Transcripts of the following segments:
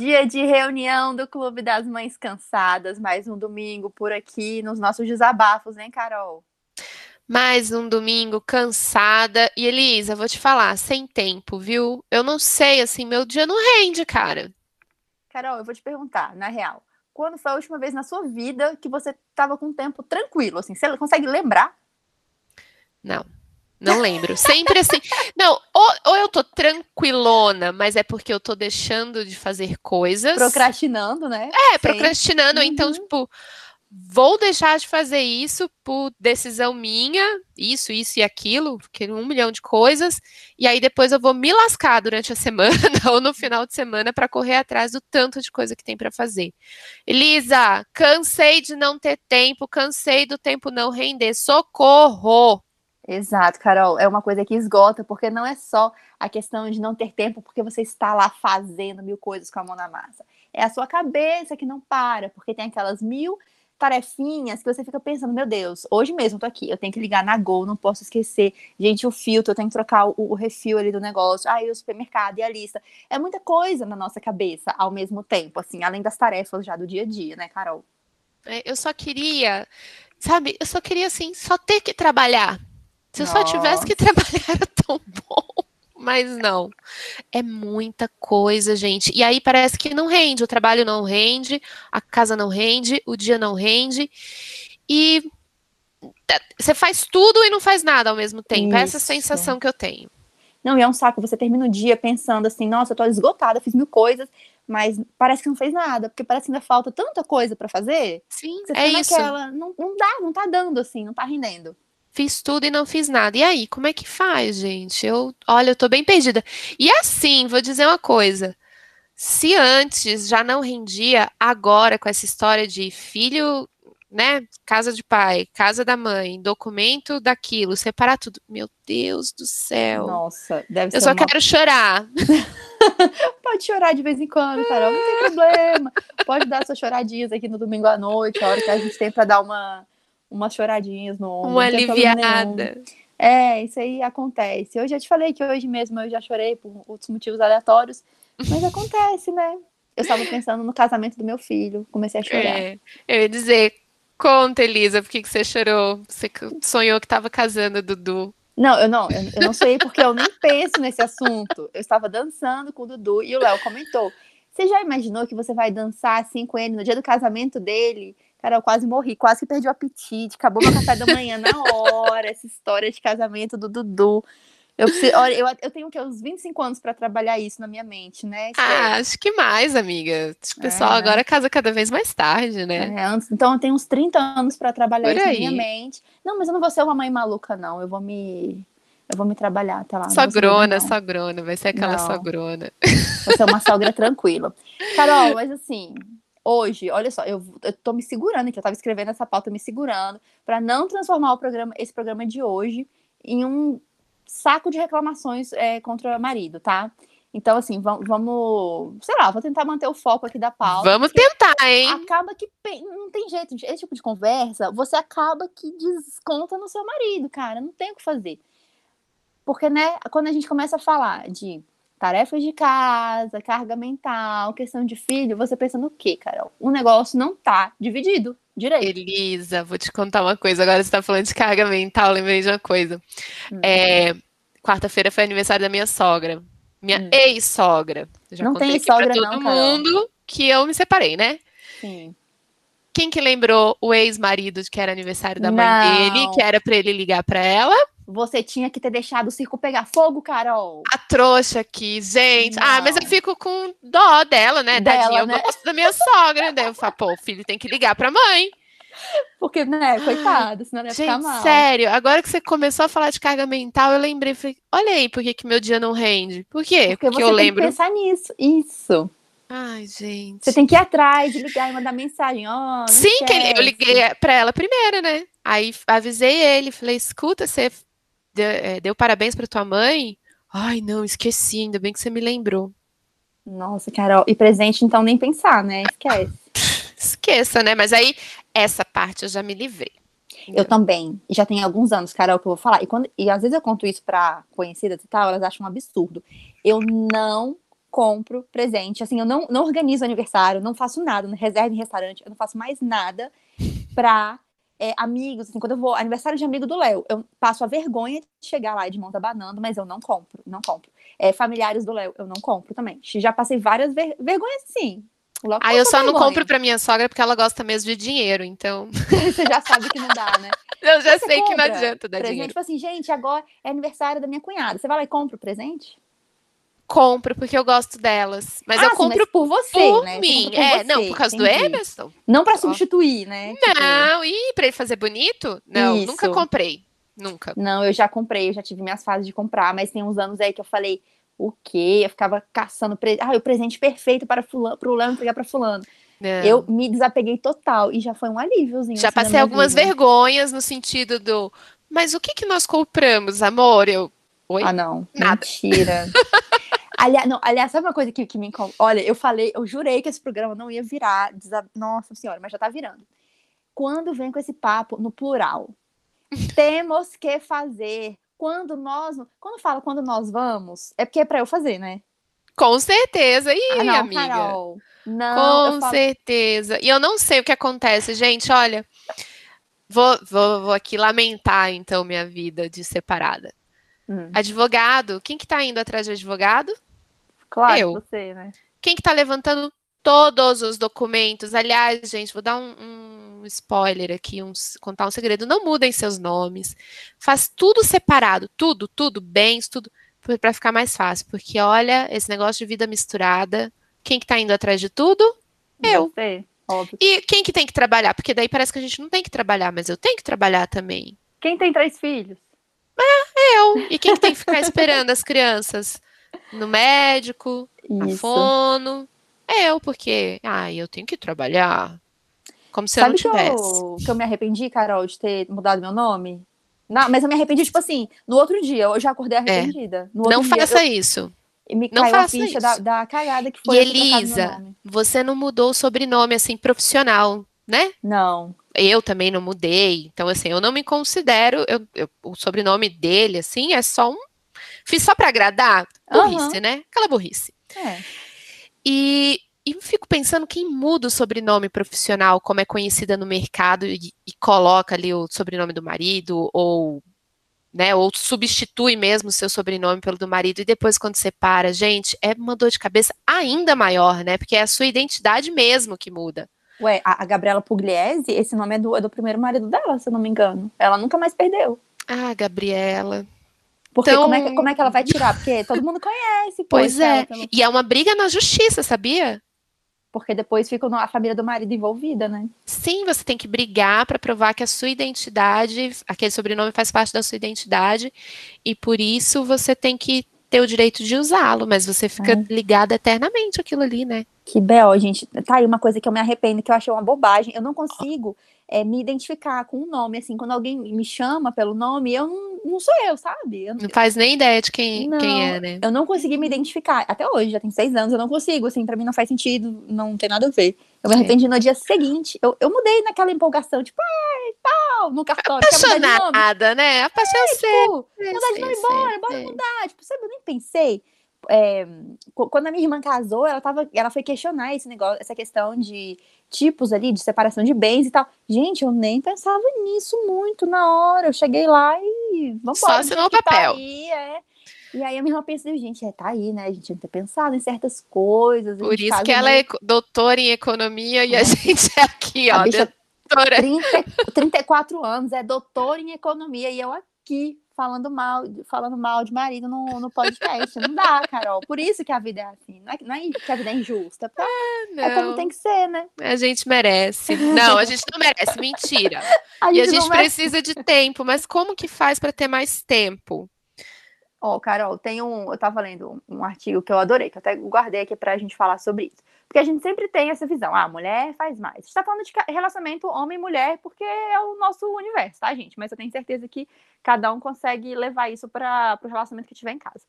Dia de reunião do Clube das Mães Cansadas, mais um domingo por aqui nos nossos desabafos, hein, Carol? Mais um domingo cansada. E Elisa, vou te falar, sem tempo, viu? Eu não sei, assim, meu dia não rende, cara. Carol, eu vou te perguntar, na real, quando foi a última vez na sua vida que você tava com um tempo tranquilo, assim? Você consegue lembrar? Não. Não lembro. Sempre assim. Não, ou, ou, eu tô tranquilona, mas é porque eu tô deixando de fazer coisas. Procrastinando, né? É, Sim. procrastinando. Então, uhum. Então, tipo, vou deixar de fazer isso por decisão minha, isso, isso e aquilo, porque um milhão de coisas. E aí depois eu vou me lascar durante a semana ou no final de semana para correr atrás do tanto de coisa que tem para fazer. Elisa, cansei de não ter tempo, cansei do tempo não render. Socorro! Exato, Carol. É uma coisa que esgota, porque não é só a questão de não ter tempo porque você está lá fazendo mil coisas com a mão na massa. É a sua cabeça que não para, porque tem aquelas mil tarefinhas que você fica pensando, meu Deus, hoje mesmo eu tô aqui, eu tenho que ligar na Gol, não posso esquecer. Gente, o filtro, eu tenho que trocar o, o refil ali do negócio. Aí o supermercado e a lista. É muita coisa na nossa cabeça ao mesmo tempo, assim, além das tarefas já do dia a dia, né, Carol? É, eu só queria, sabe, eu só queria, assim, só ter que trabalhar se eu só tivesse que trabalhar, era tão bom. Mas não. É muita coisa, gente. E aí parece que não rende. O trabalho não rende, a casa não rende, o dia não rende. E você faz tudo e não faz nada ao mesmo tempo. Isso. Essa é a sensação que eu tenho. Não, e é um saco. Você termina o dia pensando assim, nossa, eu tô esgotada, fiz mil coisas, mas parece que não fez nada, porque parece que ainda falta tanta coisa para fazer. Sim, você é isso. Naquela, não, não dá, não tá dando assim, não tá rendendo fiz tudo e não fiz nada. E aí, como é que faz, gente? Eu, olha, eu tô bem perdida. E assim, vou dizer uma coisa. Se antes já não rendia, agora com essa história de filho, né, casa de pai, casa da mãe, documento daquilo, separar tudo. Meu Deus do céu. Nossa, deve eu ser. Eu só uma... quero chorar. Pode chorar de vez em quando, Carol, não tem problema. Pode dar suas choradinhas aqui no domingo à noite, a hora que a gente tem para dar uma umas choradinhas no ombro. Uma aliviada. É, isso aí acontece. Eu já te falei que hoje mesmo eu já chorei por outros motivos aleatórios, mas acontece, né? Eu estava pensando no casamento do meu filho, comecei a chorar. É, eu ia dizer, conta, Elisa, por que, que você chorou? Você sonhou que estava casando, Dudu. Não, eu não, eu, eu não sei porque eu nem penso nesse assunto. Eu estava dançando com o Dudu e o Léo comentou. Você já imaginou que você vai dançar assim com ele no dia do casamento dele? Cara, eu quase morri, quase que perdi o apetite, acabou meu café da manhã na hora, essa história de casamento do Dudu. Eu, preciso, olha, eu, eu tenho que uns 25 anos para trabalhar isso na minha mente, né? Ah, acho que mais, amiga. O pessoal é, agora casa cada vez mais tarde, né? É, antes, então eu tenho uns 30 anos para trabalhar isso na minha mente. Não, mas eu não vou ser uma mãe maluca, não. Eu vou me. Eu vou me trabalhar até lá. Sogrona, sogrona, vai ser aquela não. sogrona. Vou ser uma sogra tranquila. Carol, mas assim, hoje, olha só, eu, eu tô me segurando aqui, eu tava escrevendo essa pauta me segurando para não transformar o programa, esse programa de hoje em um saco de reclamações é, contra o marido, tá? Então, assim, vamos, vamos, sei lá, vou tentar manter o foco aqui da pauta. Vamos tentar, hein? Acaba que não tem jeito, esse tipo de conversa, você acaba que desconta no seu marido, cara, não tem o que fazer. Porque, né, quando a gente começa a falar de tarefas de casa, carga mental, questão de filho, você pensa no quê, Carol? O negócio não tá dividido direito. Elisa, vou te contar uma coisa. Agora você tá falando de carga mental, lembrei de uma coisa. Hum. É, Quarta-feira foi aniversário da minha sogra. Minha hum. ex-sogra. Já não tem sogra, pra todo não, mundo Carol. que eu me separei, né? Sim. Quem que lembrou o ex-marido de que era aniversário da mãe não. dele, que era para ele ligar para ela? Você tinha que ter deixado o circo pegar fogo, Carol. A trouxa aqui, gente. Não. Ah, mas eu fico com dó dela, né? Dela, Tadinha, né? eu gosto da minha sogra. Daí eu falo, pô, o filho tem que ligar pra mãe. Porque, né, coitado, senão ia ficar mal. sério, agora que você começou a falar de carga mental, eu lembrei, falei, olha aí por que, que meu dia não rende. Por quê? Porque, Porque eu lembro. pensar nisso, isso. Ai, gente. Você tem que ir atrás, ligar e mandar mensagem. Oh, Sim, que eu liguei pra ela primeiro, né? Aí avisei ele, falei, escuta, você deu, é, deu parabéns para tua mãe? Ai, não, esqueci, ainda bem que você me lembrou. Nossa, Carol. E presente, então, nem pensar, né? Esquece. Esqueça, né? Mas aí, essa parte eu já me livrei. Eu também. Já tem alguns anos, Carol, que eu vou falar. E, quando, e às vezes eu conto isso para conhecidas e tal, elas acham um absurdo. Eu não compro presente. Assim, eu não, não organizo aniversário, não faço nada, não reservo em restaurante, eu não faço mais nada pra é, amigos. Assim, quando eu vou, aniversário de amigo do Léo, eu passo a vergonha de chegar lá de mão tá banando, mas eu não compro, não compro. É, familiares do Léo, eu não compro também. Já passei várias ver vergonhas, sim. Ah, eu só vergonha. não compro pra minha sogra porque ela gosta mesmo de dinheiro, então. Você já sabe que não dá, né? Eu já sei que não adianta dar presente, dinheiro. Tipo assim, gente, agora é aniversário da minha cunhada. Você vai lá e compra o presente? Compro porque eu gosto delas. Mas ah, eu compro sim, por você, por né? mim. Por é, você, não, por causa entendi. do Emerson. Não para substituir, né? Não, tipo... e para ele fazer bonito? Não, Isso. nunca comprei. Nunca. Não, eu já comprei, eu já tive minhas fases de comprar, mas tem uns anos aí que eu falei, o quê? Eu ficava caçando pre... ah, o presente perfeito para fulano, pro Léo entregar para fulano. Não. Eu me desapeguei total e já foi um alíviozinho. Já assim, passei algumas vida. vergonhas no sentido do, mas o que que nós compramos, amor? Eu, oi? Ah, não. Nada. Mentira. aliás, não, aliás, sabe uma coisa que, que me incomoda? Olha, eu falei, eu jurei que esse programa não ia virar. desa- Nossa senhora, mas já tá virando. Quando vem com esse papo no plural, temos que fazer. Quando nós. Quando fala quando nós vamos, é porque é pra eu fazer, né? Com certeza. Ih, ah, não, amiga. Carol. Não, Com falo, certeza. E eu não sei o que acontece, gente. Olha, vou, vou, vou aqui lamentar, então, minha vida de separada. Hum, Advogado, quem que tá indo atrás de advogado? Claro, eu. você, né? Quem que tá levantando todos os documentos? Aliás, gente, vou dar um, um spoiler aqui, um, contar um segredo. Não mudem seus nomes. Faz tudo separado, tudo, tudo, bens, tudo, para ficar mais fácil. Porque, olha, esse negócio de vida misturada, quem que tá indo atrás de tudo? Eu. Você, óbvio. E quem que tem que trabalhar? Porque daí parece que a gente não tem que trabalhar, mas eu tenho que trabalhar também. Quem tem três filhos? Eu. E quem que tem que ficar esperando as crianças? No médico, Isso. fono. Eu, porque, ai, eu tenho que trabalhar. Como se eu Sabe não que tivesse. eu, que eu me arrependi, Carol, de ter mudado meu nome? Não, mas eu me arrependi, tipo assim, no outro dia, eu já acordei arrependida. No outro É. Não dia, faça eu- isso. me não caiu a faça ficha da, isso. da cagada que foi E eu Elisa, você não mudou o sobrenome assim profissional, né? Não. Eu também não mudei. Então, assim, eu não me considero. eu- eu- o sobrenome dele, assim, é só um. Fiz só pra agradar? Burrice, Aham. né? Aquela burrice. É. E, e eu fico pensando quem muda o sobrenome profissional, como é conhecida no mercado, e, e coloca ali o sobrenome do marido, ou, né, ou substitui mesmo o seu sobrenome pelo do marido, e depois quando separa, gente, é uma dor de cabeça ainda maior, né? Porque é a sua identidade mesmo que muda. Ué, a, a Gabriela Pugliese, esse nome é do, é do primeiro marido dela, se eu não me engano. Ela nunca mais perdeu. Ah, Gabriela. Porque Então- como, é que, como é que ela vai tirar? Porque todo mundo conhece. Pois é. pelo- E é uma briga na justiça, sabia? Porque depois fica a família do marido envolvida, né? Sim, você tem que brigar para provar que a sua identidade, aquele sobrenome faz parte da sua identidade, e por isso você tem que ter o direito de usá-lo, mas você fica É. ligado eternamente àquilo ali, né? Que B.O., gente. Tá aí uma coisa que eu me arrependo, que eu achei uma bobagem. Eu não consigo é, me identificar com um nome, assim. Quando alguém me chama pelo nome, eu não, não sou eu, sabe? Eu, Não faz nem ideia de quem, Não. quem é, né? eu não consegui me identificar. Até hoje, já tem seis anos, eu não consigo. Assim, pra mim não faz sentido, não tem nada a ver. Eu me É. arrependi no dia seguinte. Eu, eu mudei naquela empolgação, tipo, ai, tal, no cartório. Apaixonada, né? Apaixonada. Tipo, mudar de nome, bora, bora mudar. Tipo, sabe, eu nem pensei. É, qu- quando a minha irmã casou, ela, tava, ela foi questionar esse negócio, essa questão de tipos ali, de separação de bens e tal. Gente, eu nem pensava nisso muito na hora. Eu cheguei lá e vamos Só assinou o papel. Tá aí, é. E aí a minha irmã pensou, gente, é, tá aí, né? A gente tinha que ter pensado em certas coisas. Por isso que ela é meio- eco- doutora em economia e a gente é aqui, A ó, doutora. 30, 34 anos, é doutora em economia, e eu aqui falando mal, falando mal de marido no, no podcast. Não dá, Carol. Por isso que a vida é assim. Não é, não é que a vida é injusta. porque é como Não, tem que ser, né? a gente merece. Não, a gente não merece, mentira. A E a não gente precisa de tempo, mas como que faz para ter mais tempo? Ó, Carol, tem um. Eu tava lendo um, um artigo que eu adorei, que eu até guardei aqui pra gente falar sobre isso. Porque a gente sempre tem essa visão, ah, mulher faz mais. A gente tá falando de relacionamento homem e mulher porque é o nosso universo, tá, gente? Mas eu tenho certeza que cada um consegue levar isso para o relacionamento que tiver em casa.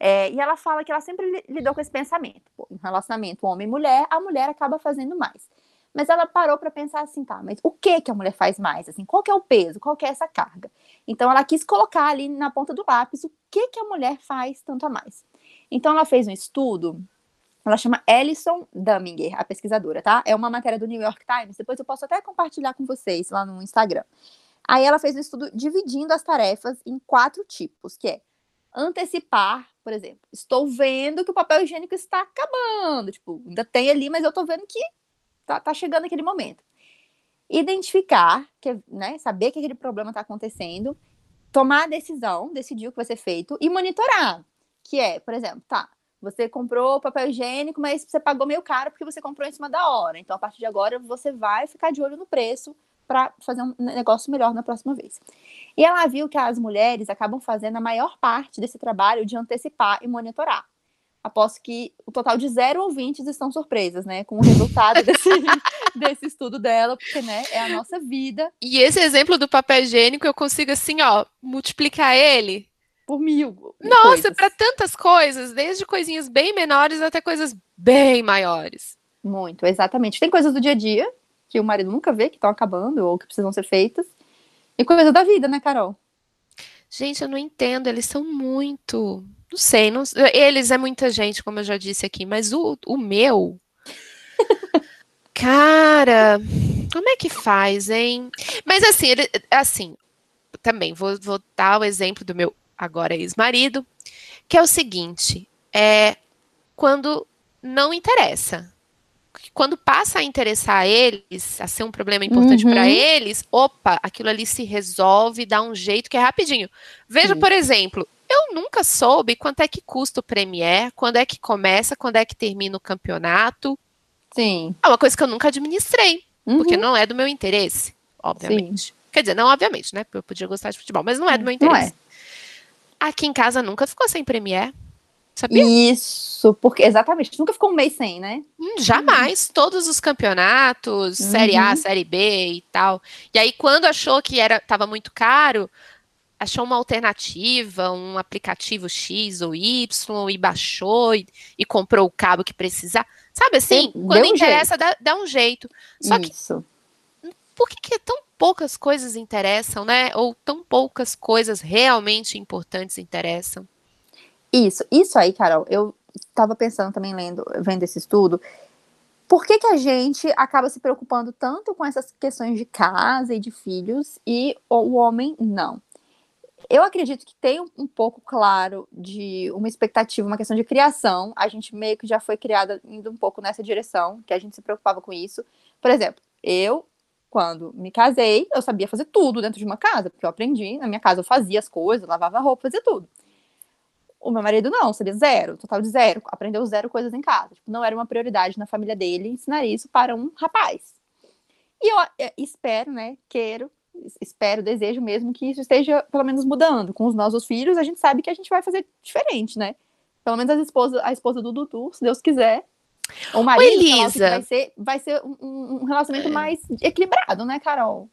É, e ela fala que ela sempre li- lidou com esse pensamento. Pô, relacionamento homem e mulher, a mulher acaba fazendo mais. Mas ela parou para pensar assim, tá, mas o que que a mulher faz mais? Assim, qual que é o peso? Qual que é essa carga? Então ela quis colocar ali na ponta do lápis o que que a mulher faz tanto a mais. Então ela fez um estudo Ela chama Alison Dumminger, a pesquisadora, tá? É uma matéria do New York Times. Depois eu posso até compartilhar com vocês lá no Instagram. Aí ela fez um estudo dividindo as tarefas em quatro tipos, que é antecipar, por exemplo, estou vendo que o papel higiênico está acabando, tipo, ainda tem ali, mas eu estou vendo que tá, tá, chegando aquele momento. Identificar, que, né, saber que aquele problema está acontecendo, tomar a decisão, decidir o que vai ser feito e monitorar, que é, por exemplo, tá, você comprou papel higiênico, mas você pagou meio caro porque você comprou em cima da hora. Então, a partir de agora, você vai ficar de olho no preço para fazer um negócio melhor na próxima vez. E ela viu que as mulheres acabam fazendo a maior parte desse trabalho de antecipar e monitorar. Aposto que o total de zero ouvintes estão surpresas, né, com o resultado desse, desse estudo dela, porque, né, é a nossa vida. E esse exemplo do papel higiênico, eu consigo, assim, ó, multiplicar ele por mil. Nossa, para tantas coisas, desde coisinhas bem menores até coisas bem maiores. Muito, exatamente. Tem coisas do dia a dia que o marido nunca vê, que estão acabando ou que precisam ser feitas. E coisa da vida, né, Carol? Gente, eu não entendo, eles são muito. Não sei, não... eles é muita gente, como eu já disse aqui, mas o, o meu. Cara, como é que faz, hein? Mas assim, ele, assim, também vou, vou dar o exemplo do meu agora ex-marido, que é o seguinte: é quando não interessa. Quando passa a interessar a eles, a ser um problema importante uhum. para eles, opa, aquilo ali se resolve, dá um jeito que é rapidinho. Veja, Sim. por exemplo, eu nunca soube quanto é que custa o Premier, quando é que começa, quando é que termina o campeonato. Sim. É uma coisa que eu nunca administrei, uhum. porque não é do meu interesse, obviamente. Sim. Quer dizer, não obviamente, né? Eu podia gostar de futebol, mas não é do meu interesse. Não é. Aqui em casa nunca ficou sem Premiere. Sabia? Isso, porque exatamente, nunca ficou um mês sem, né? Hum, jamais, todos os campeonatos, uhum. Série A, Série B e tal. E aí, quando achou que era estava muito caro, achou uma alternativa, um aplicativo X ou Y, e baixou e, e comprou o cabo que precisar. Sabe assim, Deu quando um interessa, dá, dá, um jeito. Só Isso. que por que, que é tão poucas coisas interessam, né? Ou tão poucas coisas realmente importantes interessam. Isso, isso aí, Carol, eu estava pensando também lendo, vendo esse estudo, por que, que a gente acaba se preocupando tanto com essas questões de casa e de filhos e o homem não? Eu acredito que tem um pouco claro de uma expectativa, uma questão de criação. A gente meio que já foi criada indo um pouco nessa direção, que a gente se preocupava com isso. Por exemplo, eu quando me casei, eu sabia fazer tudo dentro de uma casa, porque eu aprendi. Na minha casa eu fazia as coisas, lavava roupa, fazia tudo. O meu marido não, sabia zero, total de zero. Aprendeu zero coisas em casa. Tipo, não era uma prioridade na família dele ensinar isso para um rapaz. E eu é, espero, né, quero, espero, desejo mesmo que isso esteja pelo menos mudando. Com os nossos filhos, a gente sabe que a gente vai fazer diferente, né? Pelo menos a esposa, a esposa do Dudu, se Deus quiser, o marido, Elisa. vai ser, vai ser um, um relacionamento é. mais equilibrado, né, Carol?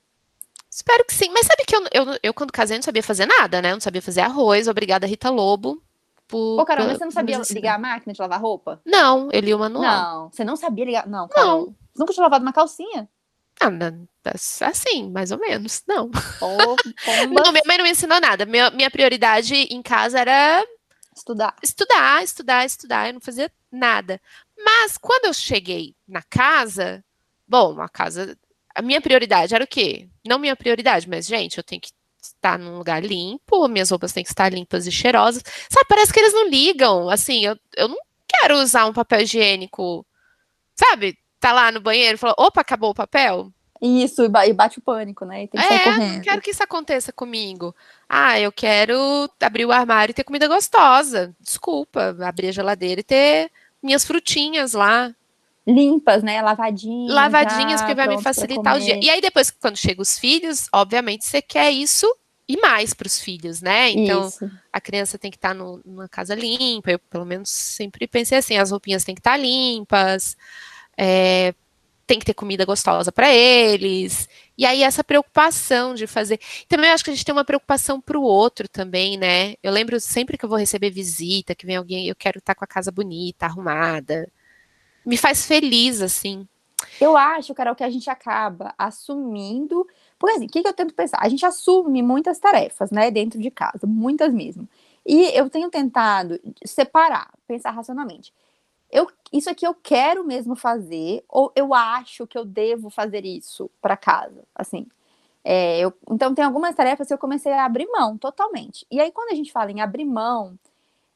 Espero que sim. Mas sabe que eu, eu, eu, quando casei, não sabia fazer nada, né? Eu não sabia fazer arroz. Obrigada, Rita Lobo. Por, Pô, Carol, mas você não sabia ligar a máquina de lavar roupa? Não, eu li o manual. Não, você não sabia ligar. Não, Carol. Não. Você nunca tinha lavado uma calcinha? Ah, assim, mais ou menos. Não. Oh, não minha mãe não me ensinou nada. Minha, minha prioridade em casa era estudar. Estudar, estudar, estudar. Eu não fazia nada. Mas quando eu cheguei na casa, bom, a casa. A minha prioridade era o quê? Não minha prioridade, mas, gente, eu tenho que estar num lugar limpo, minhas roupas têm que estar limpas e cheirosas. Sabe, parece que eles não ligam. Assim, eu, eu não quero usar um papel higiênico. Sabe, tá lá no banheiro e falou: opa, acabou o papel. Isso, e bate o pânico, né? E tem que é, não quero que isso aconteça comigo. Ah, eu quero abrir o armário e ter comida gostosa. Desculpa, abrir a geladeira e ter minhas frutinhas lá. Limpas, né? Lavadinhas. Lavadinhas, porque vai me facilitar o dia. E aí, depois, quando chegam os filhos, obviamente, você quer isso e mais para os filhos, né? Então, isso. a criança tem que estar tá numa casa limpa. Eu, pelo menos, sempre pensei assim: as roupinhas têm que estar tá limpas. É, tem que ter comida gostosa para eles. E aí essa preocupação de fazer. Também acho que a gente tem uma preocupação para o outro também, né? Eu lembro sempre que eu vou receber visita, que vem alguém, eu quero estar tá com a casa bonita, arrumada. Me faz feliz, assim. Eu acho, Carol, que a gente acaba assumindo. Porque assim, o que, que eu tento pensar? A gente assume muitas tarefas, né, dentro de casa, muitas mesmo. E eu tenho tentado separar, pensar racionalmente eu, isso aqui eu quero mesmo fazer, ou eu acho que eu devo fazer isso para casa, assim. É, eu, então, tem algumas tarefas que eu comecei a abrir mão totalmente. E aí, quando a gente fala em abrir mão,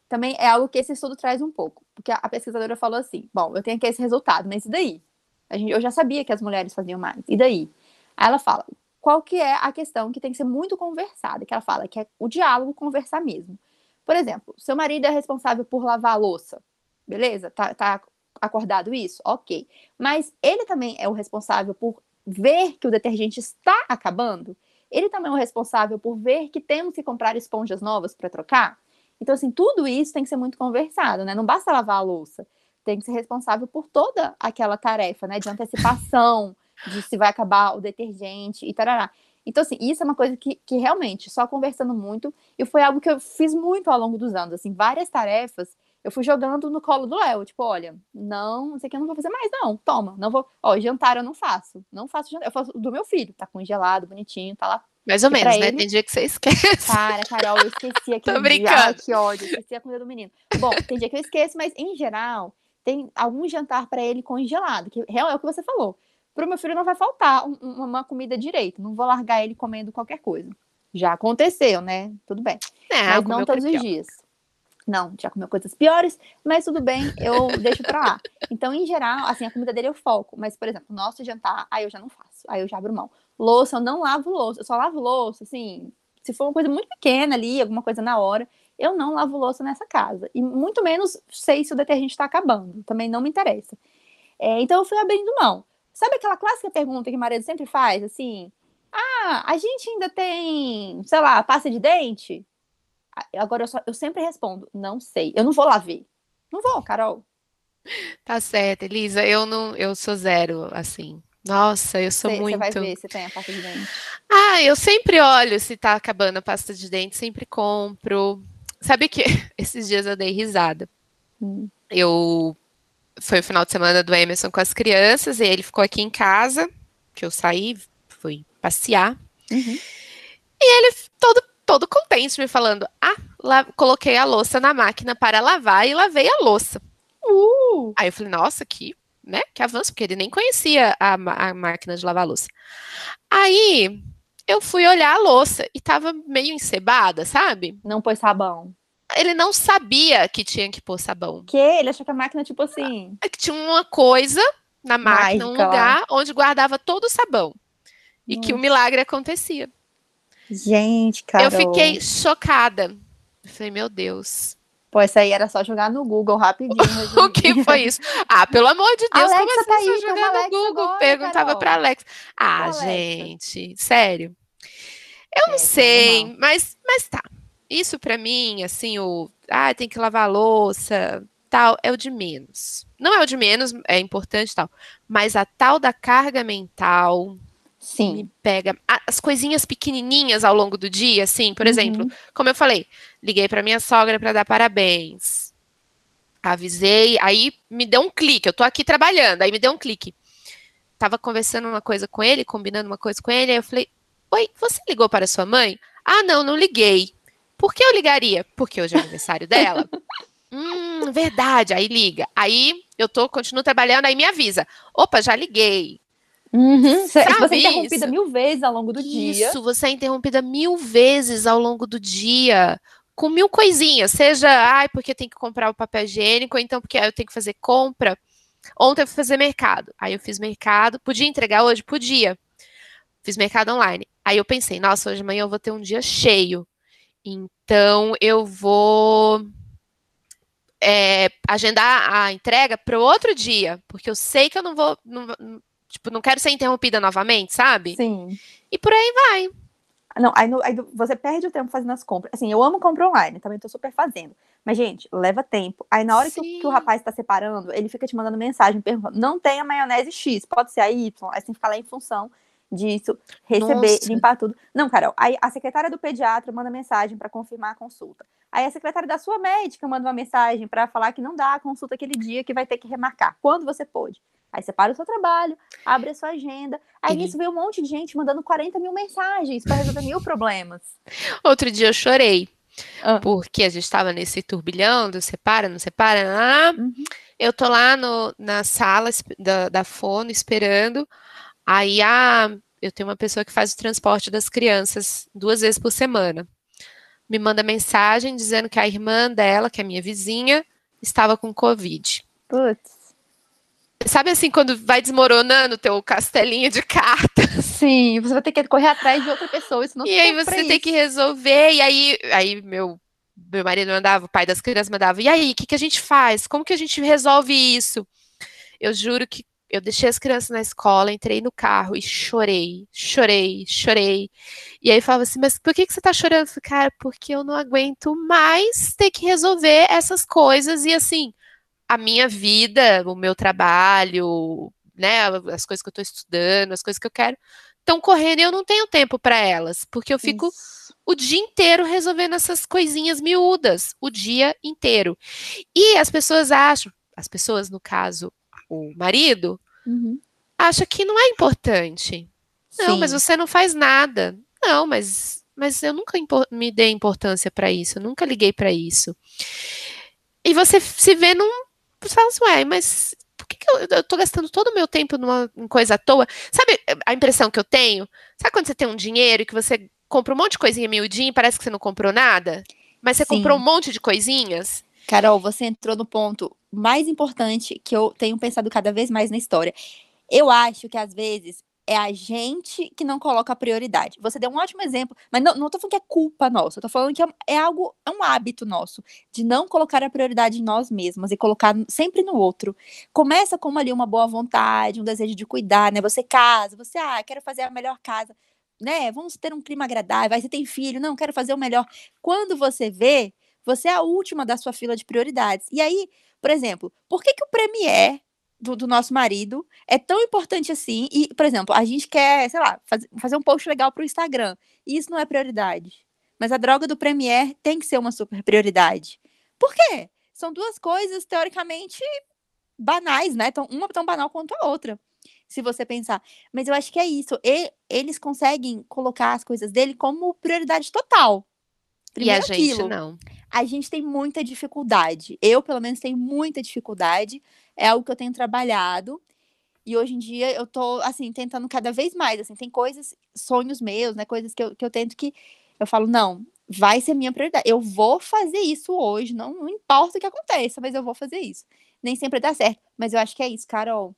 também é algo que esse estudo traz um pouco. Porque a, pesquisadora falou assim: bom, eu tenho aqui esse resultado, mas e daí? A gente, eu já sabia que as mulheres faziam mais, e daí? Aí ela fala: qual que é a questão que tem que ser muito conversada? Que ela fala que é o diálogo conversar mesmo. Por exemplo, seu marido é responsável por lavar a louça. Beleza? Tá, tá acordado isso? Ok. Mas ele também é o responsável por ver que o detergente está acabando? Ele também é o responsável por ver que temos que comprar esponjas novas para trocar? Então, assim, tudo isso tem que ser muito conversado, né? Não basta lavar a louça. Tem que ser responsável por toda aquela tarefa, né? De antecipação, de se vai acabar o detergente e tarará. Então, assim, isso é uma coisa que, que realmente, só conversando muito, e foi algo que eu fiz muito ao longo dos anos, assim, várias tarefas eu fui jogando no colo do Léo, tipo, olha, não, isso aqui eu não vou fazer mais, não, toma, não vou, ó, jantar eu não faço, não faço jantar, eu faço do meu filho, tá congelado, bonitinho, tá lá. Mais ou menos, né, ele... tem dia que você esquece. Cara, Carol, eu esqueci aqui. Tô brincando. Dia, que ódio, esqueci a comida do menino. Bom, tem dia que eu esqueço, mas em geral, tem algum jantar para ele congelado, que real é o que você falou. Pro meu filho não vai faltar um, uma comida direito, não vou largar ele comendo qualquer coisa. Já aconteceu, né? Tudo bem. É, mas não todos os dias. Não, já comeu coisas piores, mas tudo bem, eu deixo pra lá. Então, em geral, assim, a comida dele eu foco. Mas, por exemplo, nosso jantar, aí eu já não faço. Aí eu já abro mão. Louça, eu não lavo louça. Eu só lavo louça, assim, se for uma coisa muito pequena ali, alguma coisa na hora, eu não lavo louça nessa casa. E muito menos sei se o detergente está acabando. Também não me interessa. É, então, eu fui abrindo mão. Sabe aquela clássica pergunta que o marido sempre faz, assim... Ah, a gente ainda tem, sei lá, pasta de dente? Agora eu, só, eu sempre respondo, não sei. Eu não vou lá ver. Não vou, Carol. Tá certo, Elisa. Eu não, eu sou zero, assim. Nossa, eu sou cê, muito. Você vai ver se tem a pasta de dente. Ah, eu sempre olho se tá acabando a pasta de dente, sempre compro. Sabe que esses dias eu dei risada. Hum. Eu foi o final de semana do Emerson com as crianças e ele ficou aqui em casa, que eu saí, fui passear. Uhum. E ele todo todo contente, me falando: Ah, lá, coloquei a louça na máquina para lavar e lavei a louça. Uh. Aí eu falei: Nossa, que, né, que avanço, porque ele nem conhecia a, a máquina de lavar louça. Aí eu fui olhar a louça e tava meio encebada, sabe? Não pôs sabão. Ele não sabia que tinha que pôr sabão. Que? Ele achou que a máquina, tipo assim. É que tinha uma coisa na máquina, Mágica, um lugar onde guardava todo o sabão. E que o milagre acontecia. Gente, cara. Eu fiquei chocada. Eu falei, meu Deus. Pô, isso aí era só jogar no Google rapidinho. o que foi isso? Ah, pelo amor de Deus, Alexa como assim tá aí, jogar no Google? Agora, Perguntava pra Alex. Ah, Alexa. gente, sério. Eu é, não sei, mas, mas tá. Isso para mim, assim, o. Ah, tem que lavar a louça, tal, é o de menos. Não é o de menos, é importante tal. Mas a tal da carga mental, Sim. Me pega as coisinhas pequenininhas ao longo do dia, assim, por uhum. exemplo, como eu falei, liguei para minha sogra para dar parabéns. Avisei, aí me deu um clique, eu tô aqui trabalhando, aí me deu um clique. Tava conversando uma coisa com ele, combinando uma coisa com ele, aí eu falei: "Oi, você ligou para sua mãe?" "Ah, não, não liguei." "Por que eu ligaria?" "Porque hoje é aniversário dela." Hum, verdade. Aí liga. Aí eu tô, continuo trabalhando, aí me avisa. Opa, já liguei. Uhum. Você é interrompida mil vezes ao longo do Isso, dia. Isso, você é interrompida mil vezes ao longo do dia. Com mil coisinhas, seja, ai, porque tem que comprar o papel higiênico, ou então porque eu tenho que fazer compra. Ontem eu fui fazer mercado. Aí eu fiz mercado. Podia entregar hoje? Podia. Fiz mercado online. Aí eu pensei, nossa, hoje de manhã eu vou ter um dia cheio. Então eu vou é, agendar a entrega para o outro dia, porque eu sei que eu não vou. Não, Tipo, não quero ser interrompida novamente, sabe? Sim. E por aí vai. Não, aí, aí, você perde o tempo fazendo as compras. Assim, eu amo compra online, também tô super fazendo. Mas, gente, leva tempo. Aí, na hora que o, que o, rapaz tá separando, ele fica te mandando mensagem perguntando: não tem a maionese X, pode ser a Y. Aí você tem que ficar lá em função disso, receber, Nossa. limpar tudo. Não, Carol, aí a secretária do pediatra manda mensagem para confirmar a consulta. Aí a secretária da sua médica manda uma mensagem para falar que não dá a consulta aquele dia, que vai ter que remarcar. Quando você pôde. Aí você para o seu trabalho, abre a sua agenda. Aí nisso vê um monte de gente mandando 40 mil mensagens para resolver mil problemas. Outro dia eu chorei. Ah. Porque a gente estava nesse turbilhão do separa, não separa. Ah, uhum. Eu tô lá no, na sala da, da fono esperando. Aí a, eu tenho uma pessoa que faz o transporte das crianças duas vezes por semana. Me manda mensagem dizendo que a irmã dela, que é minha vizinha, estava com Covid. Putz. Sabe assim, quando vai desmoronando o teu castelinho de cartas? Sim, você vai ter que correr atrás de outra pessoa, isso não E aí você tem que resolver, e aí, aí meu, meu marido mandava, o pai das crianças mandava, e aí, o que, que a gente faz? Como que a gente resolve isso? Eu juro que eu deixei as crianças na escola, entrei no carro e chorei, chorei, chorei. E aí falava assim, mas por que, que você tá chorando? Eu falei, cara, porque eu não aguento mais ter que resolver essas coisas e assim, a minha vida, o meu trabalho, né, as coisas que eu estou estudando, as coisas que eu quero, estão correndo e eu não tenho tempo para elas, porque eu fico Isso. o dia inteiro resolvendo essas coisinhas miúdas, o dia inteiro. E as pessoas acham, as pessoas, no caso, o marido, uhum. acha que não é importante. Não, Sim. mas você não faz nada. Não, mas, mas eu nunca me dei importância para isso, eu nunca liguei para isso. E você se vê num você fala assim, ué, mas por que, que eu, eu tô gastando todo o meu tempo numa em coisa à toa? Sabe a impressão que eu tenho? Sabe quando você tem um dinheiro e que você compra um monte de coisinha miudinha e parece que você não comprou nada? Mas você Sim. comprou um monte de coisinhas? Carol, você entrou no ponto mais importante que eu tenho pensado cada vez mais na história. Eu acho que às vezes é a gente que não coloca prioridade. Você deu um ótimo exemplo, mas não, não tô falando que é culpa nossa, eu tô falando que é, é algo, é um hábito nosso, de não colocar a prioridade em nós mesmas e colocar sempre no outro. Começa como ali uma boa vontade, um desejo de cuidar, né? Você casa, você, ah, quero fazer a melhor casa, né? Vamos ter um clima agradável, aí você tem filho, não, quero fazer o melhor. Quando você vê, você é a última da sua fila de prioridades. E aí, por exemplo, por que que o Premier do, do, nosso marido é tão importante assim. E, por exemplo, a gente quer, sei lá, faz, fazer um post legal para o Instagram. E isso não é prioridade. Mas a droga do Premiere tem que ser uma super prioridade. Por quê? São duas coisas teoricamente banais, né? Tão, uma tão banal quanto a outra. Se você pensar. Mas eu acho que é isso. E, eles conseguem colocar as coisas dele como prioridade total. Primeiro e a gente aquilo. não. A gente tem muita dificuldade. Eu, pelo menos, tenho muita dificuldade é algo que eu tenho trabalhado. E hoje em dia eu tô, assim, tentando cada vez mais, assim, tem coisas, sonhos meus, né, coisas que eu, que eu tento que eu falo, não, vai ser minha prioridade. Eu vou fazer isso hoje, não, não importa o que aconteça, mas eu vou fazer isso. Nem sempre dá certo, mas eu acho que é isso, Carol.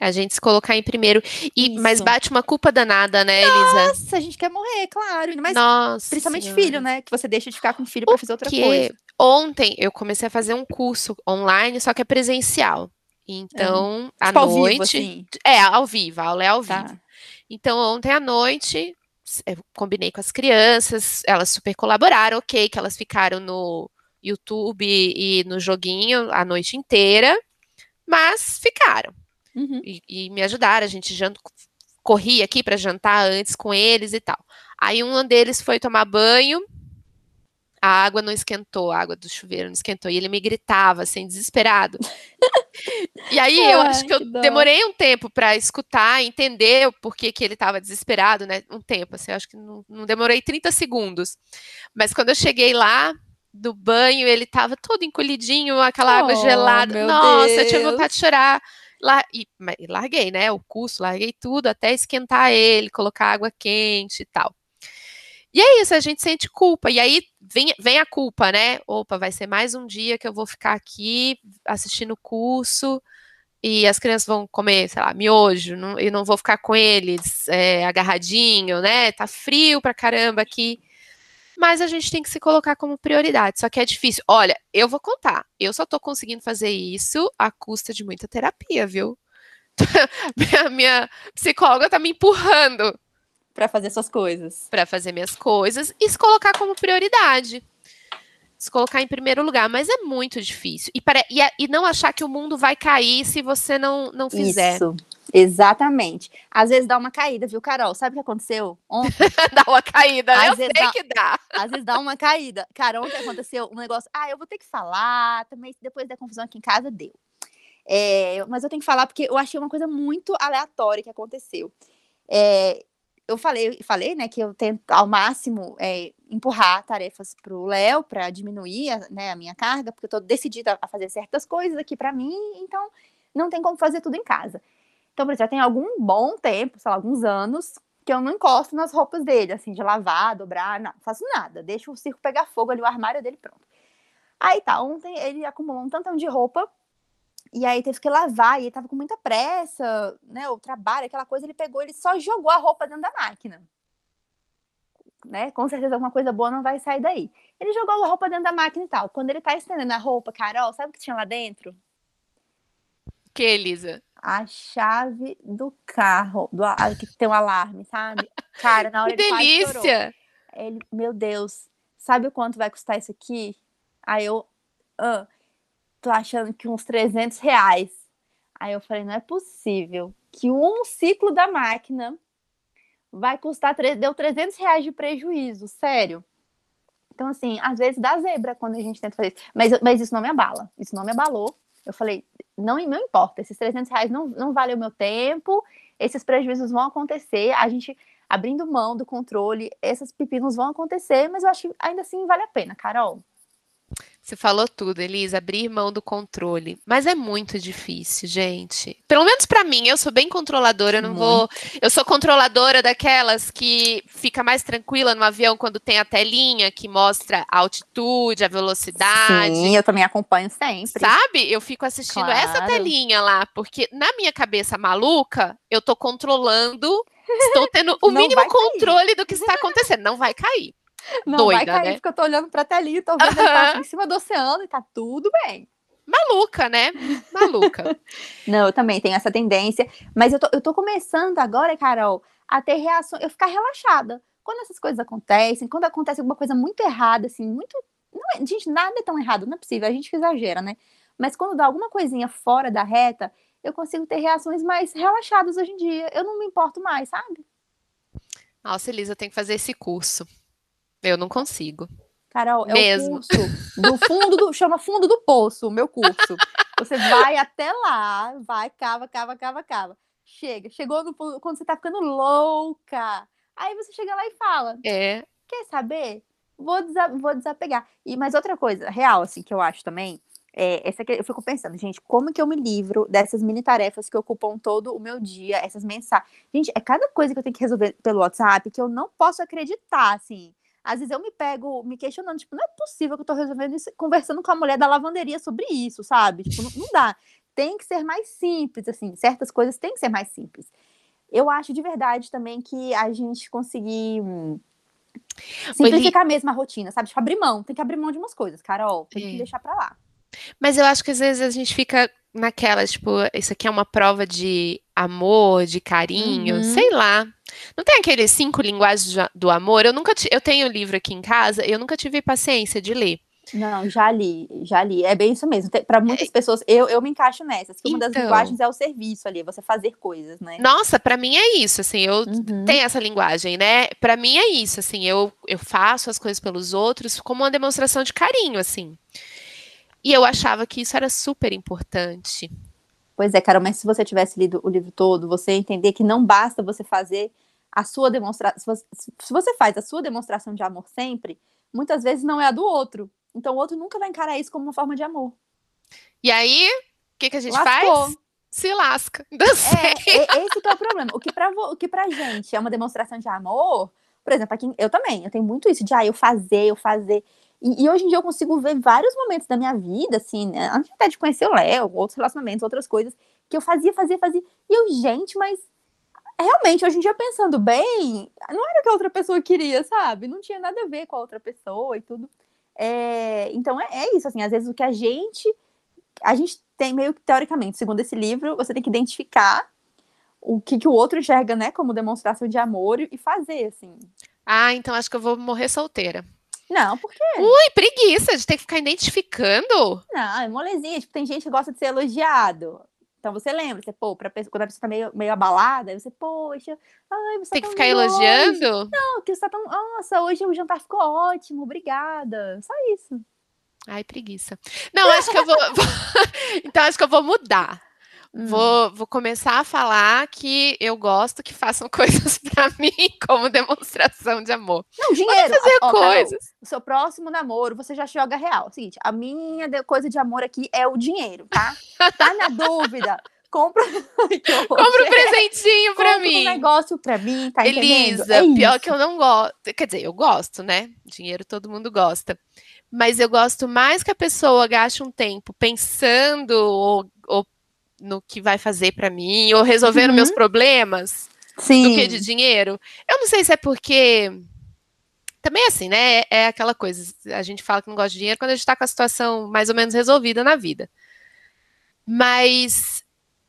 A gente se colocar em primeiro. E, mas bate uma culpa danada, né, Elisa? Nossa, a gente quer morrer, claro. Mas Nossa principalmente senhora. filho, né? Que você deixa de ficar com filho para fazer outra coisa. Ontem eu comecei a fazer um curso online, só que é presencial. Então, é. à tipo, noite. Ao vivo, assim. É, ao vivo, a aula é ao tá. vivo. Então, ontem à noite, eu combinei com as crianças, elas super colaboraram, ok, que elas ficaram no YouTube e no joguinho a noite inteira, mas ficaram. Uhum. E, e, me ajudaram, a gente jant... corria aqui para jantar antes com eles e tal. Aí um deles foi tomar banho, a água não esquentou, a água do chuveiro não esquentou. E ele me gritava, assim, desesperado. e aí eu acho que eu que demorei um tempo para escutar, entender o porquê que ele estava desesperado, né? Um tempo, assim, acho que não, não, demorei 30 segundos. Mas quando eu cheguei lá do banho, ele estava todo encolhidinho, aquela oh, água gelada. Nossa, Deus. eu tinha vontade de chorar. Lá, e, larguei, né? O curso, larguei tudo até esquentar ele, colocar água quente e tal. E é isso, a gente sente culpa. E aí vem, vem a culpa, né? Opa, vai ser mais um dia que eu vou ficar aqui assistindo o curso e as crianças vão comer, sei lá, miojo, não, e não vou ficar com eles é, agarradinho, né? Tá frio pra caramba aqui. Mas a gente tem que se colocar como prioridade. Só que é difícil. Olha, eu vou contar. Eu só tô conseguindo fazer isso à custa de muita terapia, viu? minha, minha psicóloga tá me empurrando para fazer suas coisas. Para fazer minhas coisas e se colocar como prioridade. Se colocar em primeiro lugar, mas é muito difícil. E, para, e, e não achar que o mundo vai cair se você não, não fizer. Isso. Exatamente. Às vezes dá uma caída, viu, Carol? Sabe o que aconteceu ontem? dá uma caída, né? Às Eu sei dá, que dá. Às vezes dá uma caída. Carol, ontem aconteceu um negócio. Ah, eu vou ter que falar. Também, depois da confusão aqui em casa, deu. É, mas eu tenho que falar porque eu achei uma coisa muito aleatória que aconteceu. É, eu falei, falei, né, que eu tento ao máximo é, empurrar tarefas para o Léo para diminuir a, né, a minha carga, porque eu estou decidida a fazer certas coisas aqui para mim, então não tem como fazer tudo em casa. Então, já tem algum bom tempo, sei lá, alguns anos, que eu não encosto nas roupas dele, assim, de lavar, dobrar, não, faço nada. Deixo o circo pegar fogo ali, o armário dele pronto. Aí tá, ontem ele acumulou um tantão de roupa, e aí teve que lavar, e ele tava com muita pressa, né, o trabalho, aquela coisa, ele pegou, ele só jogou a roupa dentro da máquina. Né? Com certeza alguma coisa boa não vai sair daí. Ele jogou a roupa dentro da máquina e tal. Quando ele tá estendendo a roupa, Carol, sabe o que tinha lá dentro? Que, Elisa? a chave do carro, do, que tem um alarme, sabe? Cara, na hora que ele delícia! Ele, meu Deus, sabe o quanto vai custar isso aqui? Aí eu, ah, tô achando que uns 300 reais. Aí eu falei, não é possível que um ciclo da máquina vai custar, deu 300 reais de prejuízo, sério. Então, assim, às vezes dá zebra quando a gente tenta fazer isso. Mas, mas isso não me abala. Isso não me abalou. Eu falei, não, não importa, esses 300 reais não, não vale o meu tempo, esses prejuízos vão acontecer, a gente abrindo mão do controle, esses pepinos vão acontecer, mas eu acho que ainda assim vale a pena, Carol. Você falou tudo, Elisa, abrir mão do controle. Mas é muito difícil, gente. Pelo menos para mim, eu sou bem controladora, eu não muito. vou. Eu sou controladora daquelas que fica mais tranquila no avião quando tem a telinha que mostra a altitude, a velocidade. Sim, eu também acompanho sempre. Sabe? Eu fico assistindo claro. essa telinha lá, porque na minha cabeça maluca, eu tô controlando, estou tendo o mínimo controle do que está acontecendo. Não vai cair. Não Doida, vai cair, né? porque eu tô olhando pra telinha, tô vendo ele tá em cima do oceano e tá tudo bem. Maluca, né? Maluca. Não, eu também tenho essa tendência, mas eu tô, eu tô começando agora, Carol, a ter reação, eu ficar relaxada. Quando essas coisas acontecem, quando acontece alguma coisa muito errada, assim, muito. Não é, gente, nada é tão errado, não é possível, a gente exagera, né? Mas quando dá alguma coisinha fora da reta, eu consigo ter reações mais relaxadas hoje em dia. Eu não me importo mais, sabe? Nossa, Elisa, tenho que fazer esse curso. Eu não consigo. Carol, é Mesmo. o curso do fundo do. chama fundo do poço, o meu curso. Você vai até lá, vai, cava, cava, cava, cava. Chega. Chegou no quando você tá ficando louca. Aí você chega lá e fala. É. Quer saber? Vou, desa vou desapegar. E mais outra coisa, real, assim, que eu acho também. É, essa aqui, eu fico pensando, gente, como que eu me livro dessas mini tarefas que ocupam todo o meu dia, essas mensagens. Gente, é cada coisa que eu tenho que resolver pelo WhatsApp que eu não posso acreditar, assim. Às vezes eu me pego me questionando, tipo, não é possível que eu tô resolvendo isso, conversando com a mulher da lavanderia sobre isso, sabe? Tipo, não, não dá. Tem que ser mais simples, assim, certas coisas têm que ser mais simples. Eu acho de verdade também que a gente conseguir hum, simplificar Ele... mesmo a rotina, sabe? Tipo, abrir mão, tem que abrir mão de umas coisas, Carol, tem é. que deixar pra lá. Mas eu acho que às vezes a gente fica naquela, tipo, isso aqui é uma prova de amor, de carinho, uhum. sei lá. Não tem aqueles cinco linguagens do amor? Eu nunca eu tenho o livro aqui em casa, eu nunca tive paciência de ler. Não, já li, já li. É bem isso mesmo. Para muitas é... pessoas, eu, eu me encaixo nessas. Que uma das então linguagens é o serviço ali, você fazer coisas, né? Nossa, para mim é isso, assim, eu uhum. tenho essa linguagem, né? Para mim é isso, assim, eu, eu faço as coisas pelos outros como uma demonstração de carinho, assim. E eu achava que isso era super importante. Pois é, Carol, mas se você tivesse lido o livro todo, você entender que não basta você fazer a sua demonstração. Se você faz a sua demonstração de amor sempre, muitas vezes não é a do outro. Então o outro nunca vai encarar isso como uma forma de amor. E aí, o que, que a gente Lascou. faz? Se lasca. É, é, esse que é o problema. O que, pra, o que pra gente é uma demonstração de amor, por exemplo, aqui, eu também, eu tenho muito isso de ah, eu fazer, eu fazer. E, e, hoje em dia eu consigo ver vários momentos da minha vida, assim, né? antes até de conhecer o Léo, outros relacionamentos, outras coisas, que eu fazia, fazia, fazia. E eu, gente, mas realmente, hoje em dia, pensando bem, não era o que a outra pessoa queria, sabe? Não tinha nada a ver com a outra pessoa e tudo. É, então é, é, isso, assim, às vezes o que a gente. A gente tem meio que teoricamente, segundo esse livro, você tem que identificar o que, que o outro enxerga, né, como demonstração de amor e fazer, assim. Ah, então acho que eu vou morrer solteira. Não, por quê? Ui, preguiça de ter que ficar identificando. Não, é molezinha. Tipo, tem gente que gosta de ser elogiado. Então você lembra, você, pô, pra pessoa, quando a pessoa tá meio, meio abalada, aí você, poxa, ai, você Tem tá que ficar elogiando? Não, que você tá tão. Nossa, hoje o jantar ficou ótimo, obrigada. Só isso. Ai, preguiça. Não, acho que eu vou. então, acho que eu vou mudar. Hum. Vou, vou começar a falar que eu gosto que façam coisas para mim como demonstração de amor. Não, dinheiro. fazer ó, coisas. Carol, o seu próximo namoro, você já joga real. Seguinte, a minha coisa de amor aqui é o dinheiro, tá? Tá na dúvida? Compra, compra um presentinho para mim. um negócio para mim, tá Elisa, é pior que eu não gosto. Quer dizer, eu gosto, né? Dinheiro todo mundo gosta. Mas eu gosto mais que a pessoa gaste um tempo pensando ou, ou no que vai fazer para mim, ou resolvendo uhum. meus problemas, Sim. do que de dinheiro. Eu não sei se é porque. Também assim, né? É aquela coisa. A gente fala que não gosta de dinheiro quando a gente está com a situação mais ou menos resolvida na vida. Mas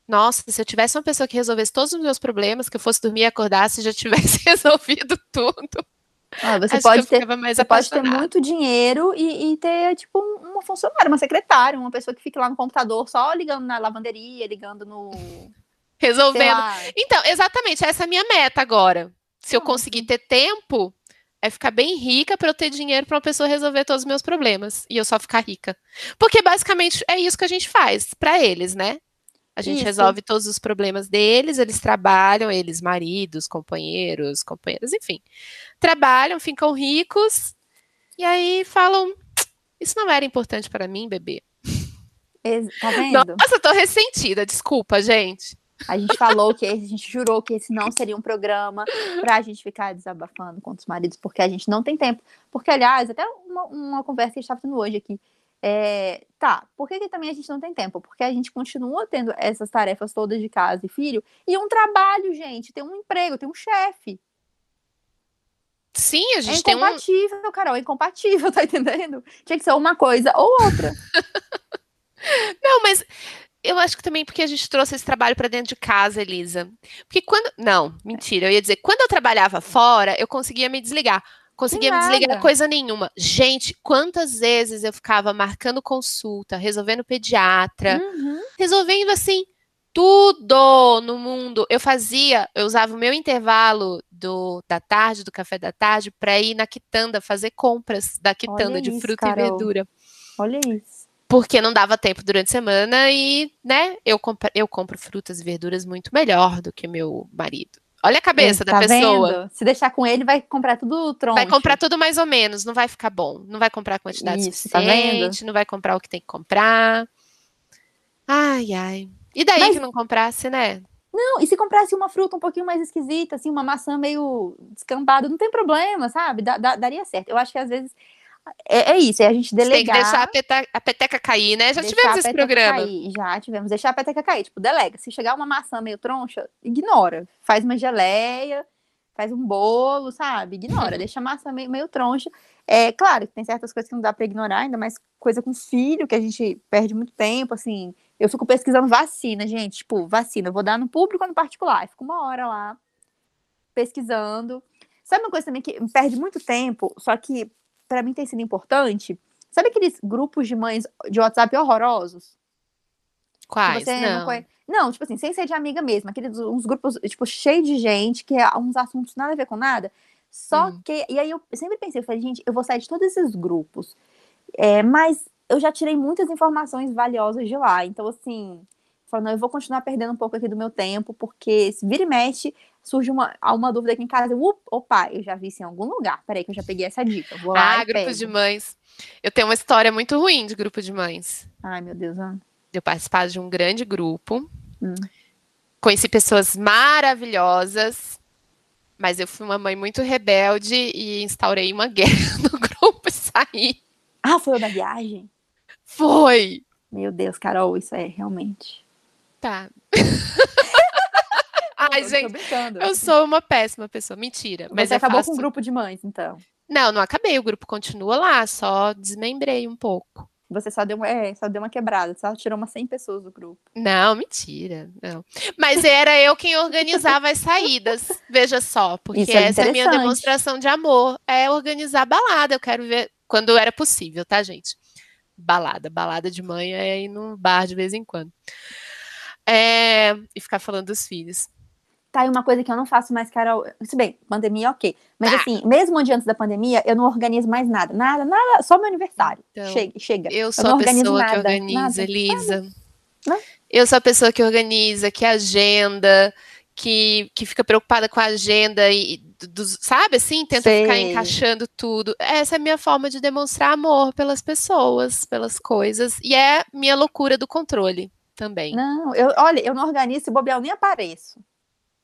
nossa, se eu tivesse uma pessoa que resolvesse todos os meus problemas, que eu fosse dormir e acordasse, já tivesse resolvido tudo. Ah, você pode ter, você pode ter muito dinheiro e, e, ter, tipo, uma funcionária, uma secretária, uma pessoa que fique lá no computador só ligando na lavanderia, ligando no. Resolvendo. Então, exatamente, essa é a minha meta agora. Se eu conseguir ter tempo, é ficar bem rica para eu ter dinheiro para uma pessoa resolver todos os meus problemas e eu só ficar rica. Porque basicamente é isso que a gente faz para eles, né? A gente Isso. resolve todos os problemas deles, eles trabalham, eles, maridos, companheiros, companheiras, enfim. Trabalham, ficam ricos, e aí falam: Isso não era importante para mim, bebê. Tá vendo? Nossa, eu tô ressentida, desculpa, gente. A gente falou que a gente jurou que esse não seria um programa para a gente ficar desabafando com os maridos, porque a gente não tem tempo. Porque, aliás, até uma, uma conversa que a gente estava tendo hoje aqui. É, tá, por que, que, também a gente não tem tempo? Porque a gente continua tendo essas tarefas todas de casa e filho, e um trabalho, gente, tem um emprego, tem um chefe. Sim, a gente é tem incompatível, um... Carol, é incompatível, tá entendendo? Tinha que ser uma coisa ou outra. não, mas eu acho que também porque a gente trouxe esse trabalho para dentro de casa, Elisa. Porque quando. Não, mentira, eu ia dizer, quando eu trabalhava fora, eu conseguia me desligar conseguia me desligar coisa nenhuma. Gente, quantas vezes eu ficava marcando consulta, resolvendo pediatra, uhum. resolvendo assim tudo no mundo. Eu fazia, eu usava o meu intervalo do, da tarde, do café da tarde, para ir na quitanda fazer compras da quitanda Olha de isso, fruta Carol. e verdura. Olha isso. Porque não dava tempo durante a semana e, né, eu, compro, eu compro frutas e verduras muito melhor do que meu marido. Olha a cabeça da tá pessoa. Vendo? Se deixar com ele, vai comprar tudo tronco. Vai comprar tudo mais ou menos, não vai ficar bom. Não vai comprar a quantidade Isso, tá suficiente, tá não vai comprar o que tem que comprar. Ai, ai. E daí Mas... que não comprasse, né? Não, e se comprasse uma fruta um pouquinho mais esquisita, assim, uma maçã meio descampada, não tem problema, sabe? daria certo. Eu acho que às vezes é, é, isso, é a gente delegar. Tem que deixar a, peta, a peteca cair, né? Já tivemos esse programa. Cair, já tivemos. Deixar a peteca cair. Tipo, delega. Se chegar uma maçã meio troncha, ignora. Faz uma geleia, faz um bolo, sabe? Ignora. Deixa a maçã meio, meio troncha. É claro que tem certas coisas que não dá para ignorar, ainda mais coisa com filho, que a gente perde muito tempo, assim. Eu fico pesquisando vacina, gente. Tipo, vacina. Eu vou dar no público ou no particular. Eu fico uma hora lá pesquisando. Sabe uma coisa também que perde muito tempo, só que para mim tem sido importante. Sabe aqueles grupos de mães de WhatsApp horrorosos? Quais? Não. Não, conhece... não, tipo assim, sem ser de amiga mesmo. Aqueles uns grupos, tipo, cheios de gente, que é uns assuntos nada a ver com nada. Só hum. que. E aí eu sempre pensei, eu falei, gente, eu vou sair de todos esses grupos. É, mas eu já tirei muitas informações valiosas de lá. Então, assim, falando, eu vou continuar perdendo um pouco aqui do meu tempo, porque se vira e mexe, surge uma, uma dúvida aqui em casa. Uh, opa, eu já vi isso em algum lugar. Peraí, que eu já peguei essa dica. Vou lá ah, grupo de mães. Eu tenho uma história muito ruim de grupo de mães. Ai, meu Deus. Ah. Eu participava de um grande grupo. Hum. Conheci pessoas maravilhosas, mas eu fui uma mãe muito rebelde e instaurei uma guerra no grupo e saí. Ah, foi uma viagem? Foi! Meu Deus, Carol, isso é realmente. Tá. Ai, eu gente, eu sou uma péssima pessoa. Mentira. Mas Você acabou faço... com o grupo de mães, então? Não, não acabei. O grupo continua lá, só desmembrei um pouco. Você só deu, uma, é, só deu uma quebrada, só tirou umas 100 pessoas do grupo. Não, mentira. Não. Mas era eu quem organizava as saídas. Veja só, porque é essa é a minha demonstração de amor. É organizar balada. Eu quero ver quando era possível, tá, gente? Balada. Balada de manhã é ir no bar de vez em quando. É, e ficar falando dos filhos. Tá, e uma coisa que eu não faço mais, Carol. Se bem, pandemia, ok. Mas ah. assim, mesmo antes da pandemia, eu não organizo mais nada. Nada, nada, só meu aniversário. Então, chega, chega. Eu sou eu a pessoa nada, que organiza, nada. Não. Eu sou a pessoa que organiza, que agenda, que, que fica preocupada com a agenda e, do, sabe assim, tenta Sei. ficar encaixando tudo. Essa é a minha forma de demonstrar amor pelas pessoas, pelas coisas, e é minha loucura do controle também. Não, eu, olha, eu não organizo, bobear, eu nem apareço.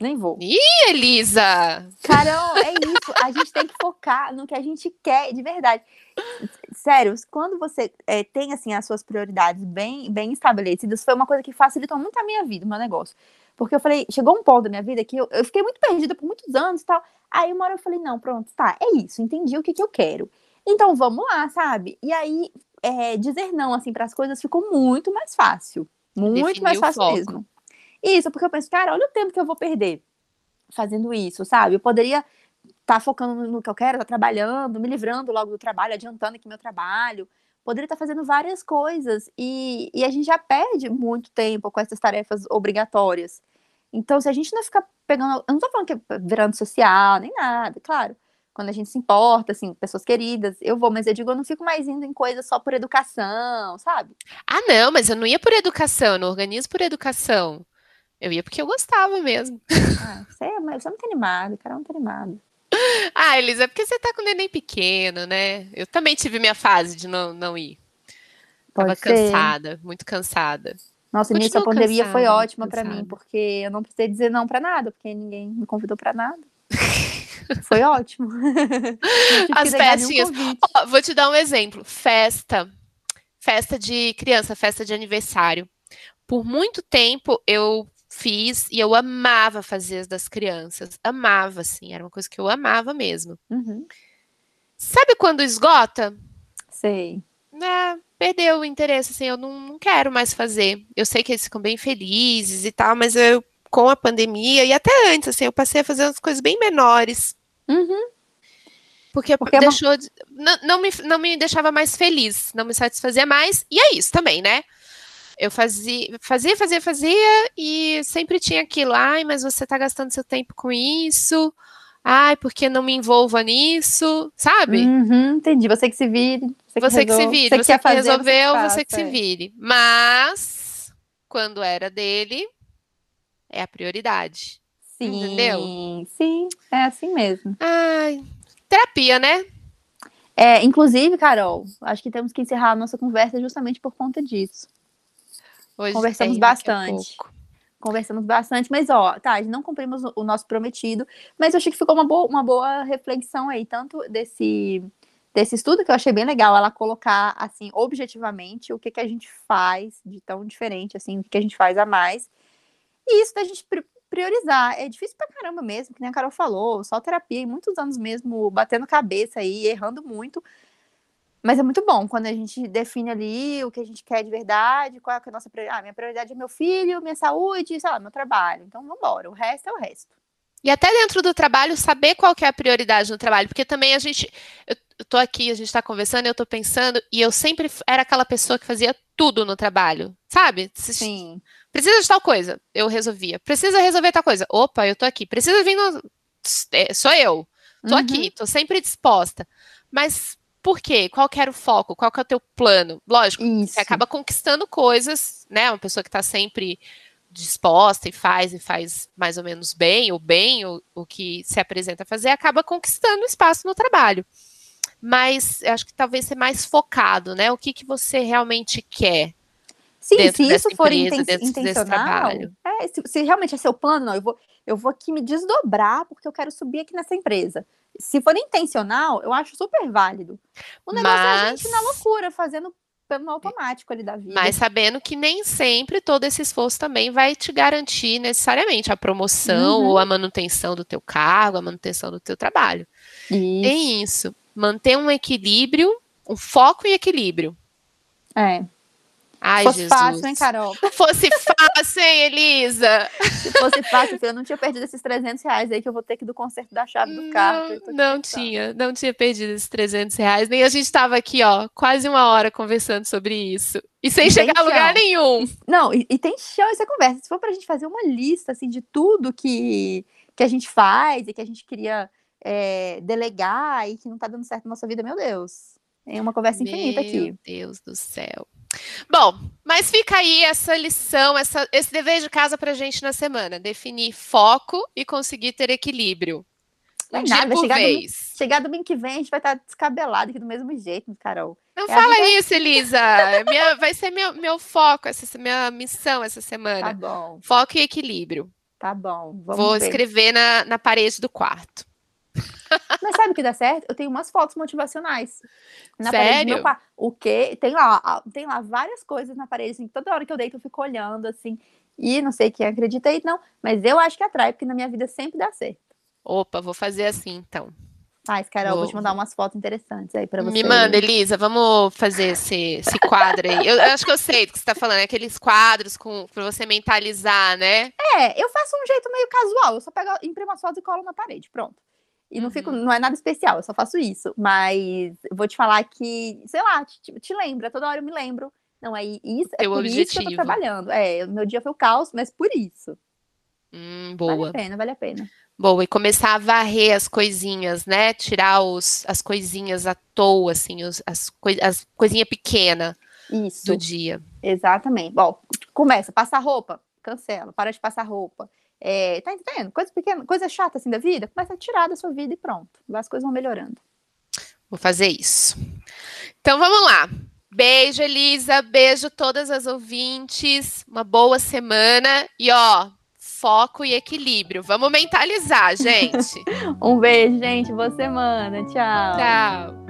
Nem vou. Ih, Elisa! Carol, é isso. A gente tem que focar no que a gente quer de verdade. Sério, quando você é, tem assim as suas prioridades bem, bem estabelecidas, foi uma coisa que facilitou muito a minha vida, o meu negócio. Porque eu falei, chegou um ponto da minha vida que eu, eu fiquei muito perdida por muitos anos e tal. Aí uma hora eu falei, não, pronto, tá, é isso, entendi o que, que eu quero. Então vamos lá, sabe? E aí, é, dizer não, assim, para as coisas ficou muito mais fácil. Muito Definir mais fácil mesmo. Isso, porque eu penso, cara, olha o tempo que eu vou perder fazendo isso, sabe? Eu poderia estar focando no que eu quero, estar trabalhando, me livrando logo do trabalho, adiantando aqui meu trabalho. Poderia estar fazendo várias coisas e, e a gente já perde muito tempo com essas tarefas obrigatórias. Então, se a gente não ficar pegando. Eu não tô falando que é virando social, nem nada, claro. Quando a gente se importa, assim, pessoas queridas, eu vou, mas eu digo, eu não fico mais indo em coisas só por educação, sabe? Ah, não, mas eu não ia por educação, eu não organizo por educação. Eu ia porque eu gostava mesmo. Ah, você é, mas você é muito animado, cara, é muito animado. Ah, Elisa, é porque você tá com o neném pequeno, né? Eu também tive minha fase de não, não ir. Tava Pode ser. cansada, muito cansada. Nossa, nisso a Continuo pandemia foi cansada, ótima pra mim, porque eu não precisei dizer não pra nada, porque ninguém me convidou pra nada. Foi ótimo. As festinhas. Ó, vou te dar um exemplo. Festa. Festa de criança, festa de aniversário. Por muito tempo eu fiz e eu amava fazer as das crianças. Amava, assim. Era uma coisa que eu amava mesmo. Uhum, Sabe quando esgota? sei. né, perdeu o interesse, assim, eu não, não quero mais fazer. Eu sei que eles ficam bem felizes e tal, mas eu, com a pandemia, e até antes, assim, eu passei a fazer umas coisas bem menores, Uhum. porque, Porque é uma- deixou não, não me, não me deixava mais feliz, não me satisfazia mais, e é isso também, né? Eu fazia, fazia, fazia, fazia, e sempre tinha aquilo, ai, mas você tá gastando seu tempo com isso, ai, porque não me envolva nisso, sabe? Uhum, entendi. Você que se vire. Você que, Você que se resol- vire, você você que fazer, resolveu, faça, você que se vire. Mas, quando era dele, é a prioridade. Sim, Entendeu? sim, é assim mesmo. Ai, terapia, né? É, inclusive, Carol, acho que temos que encerrar a nossa conversa justamente por conta disso. Hoje Conversamos bastante. Conversamos bastante, mas ó, tá, não cumprimos o- nosso prometido, mas eu achei que ficou uma boa, uma boa reflexão aí, tanto desse, desse estudo que eu achei bem legal, ela colocar, assim, objetivamente, o que, que a gente faz de tão diferente, assim, o que, que a gente faz a mais, e isso da gente pri- priorizar. É difícil pra caramba mesmo, que nem a Carol falou, só terapia, e muitos anos mesmo batendo cabeça aí, errando muito, mas é muito bom quando a gente define ali o que a gente quer de verdade, qual é a nossa prioridade. Ah, minha prioridade é meu filho, minha saúde, sei lá, meu trabalho. Então, vamos embora. O resto é o resto. E até dentro do trabalho, saber qual que é a prioridade no trabalho, porque também a gente, eu, tô aqui, a gente tá conversando, eu tô pensando, e eu sempre era aquela pessoa que fazia tudo no trabalho, sabe? Sim. Precisa de tal coisa, eu resolvia. Precisa resolver tal coisa, opa, eu tô aqui. Precisa vir no... é, Sou eu, tô Uhum. aqui, tô sempre disposta. Mas por quê? Qual que era o foco? Qual que é o teu plano? Lógico, Isso. você acaba conquistando coisas, né? Uma pessoa que está sempre disposta e faz e faz mais ou menos bem, ou bem o, o que se apresenta a fazer, acaba conquistando espaço no trabalho. Mas eu acho que talvez ser mais focado, né? O que, que você realmente quer. Sim, dentro se dessa isso for empresa, inten- intencional, trabalho. é, se, se realmente é seu plano, não, eu vou, eu vou aqui me desdobrar porque eu quero subir aqui nessa empresa. Se for intencional, eu acho super válido. O negócio é a gente Mas- na loucura, fazendo pelo automático ali da vida. Mas sabendo que nem sempre todo esse esforço também vai te garantir necessariamente a promoção Uhum. ou a manutenção do teu cargo, a manutenção do teu trabalho. Isso. Tem isso. Manter um equilíbrio, um foco e equilíbrio. É. Ai, Se fosse Jesus. fácil, hein, Carol? Fosse fácil, hein, Elisa? Se fosse fácil, eu não tinha perdido esses 300 reais aí que eu vou ter que ir do conserto da chave do carro. Não, não tinha, não tinha perdido esses 300 reais. Nem a gente estava aqui, ó, quase uma hora conversando sobre isso. E sem E chegar a lugar chão. nenhum. Não, e, e tem chão essa conversa. Se for pra gente fazer uma lista, assim, de tudo que, que a gente faz e que a gente queria é, delegar e que não tá dando certo na nossa vida, meu Deus. É uma conversa infinita Meu aqui. Deus do céu. Bom, mas fica aí essa lição, essa, esse dever de casa pra gente na semana. Definir foco e conseguir ter equilíbrio. Um dia dia nada, por chegar domingo- vez. Chegar domingo que vem, a gente vai estar descabelado aqui do mesmo jeito, Carol. Não É a fala vida- isso, Elisa. É Minha- vai ser meu, meu foco, essa minha missão essa Tá semana. bom, Foco e equilíbrio. tá bom. Vou ver. escrever na, na parede do quarto. Mas sabe o que dá certo? Eu tenho umas fotos motivacionais. Na parede do Sério? meu quarto. O quê? Tem lá, tem lá várias coisas na parede, assim, toda hora que eu deito eu fico olhando, assim. E não sei quem acredita aí, não. Mas eu acho que atrai, porque na minha vida sempre dá certo. Opa, vou fazer assim então. Mas, Carol, vou te Vou- mandar umas fotos interessantes aí pra você. Me manda, Elisa, vamos fazer esse, esse quadro aí. Eu, eu acho que eu sei do que você está falando, é aqueles quadros com para você mentalizar, né? É, eu faço um jeito meio casual. Eu só pego, imprimo as fotos e colo na parede, pronto. E não fico, Uhum. não é nada especial, eu só faço isso. Mas vou te falar que, sei lá, te, te lembra, toda hora eu me lembro. Não, é isso, é Teu por isso que eu tô trabalhando. É, meu dia foi o caos, mas por isso. Hum, Vale boa. a pena, vale a pena. Boa, e começar a varrer as coisinhas, né? Tirar os, as coisinhas à toa, assim, os, as, coi as coisinhas pequenas Isso, do dia. exatamente. Bom, começa, passar roupa, cancela, para de passar roupa. É, tá entendendo? Coisa pequena, coisa chata assim da vida, começa a tirar da sua vida e pronto. As coisas vão melhorando. Vou fazer isso. Então vamos lá. Beijo, Elisa. Beijo todas as ouvintes. Uma boa semana. E ó, foco e equilíbrio. Vamos mentalizar, gente. Um beijo, gente. Boa semana. Tchau. Tchau.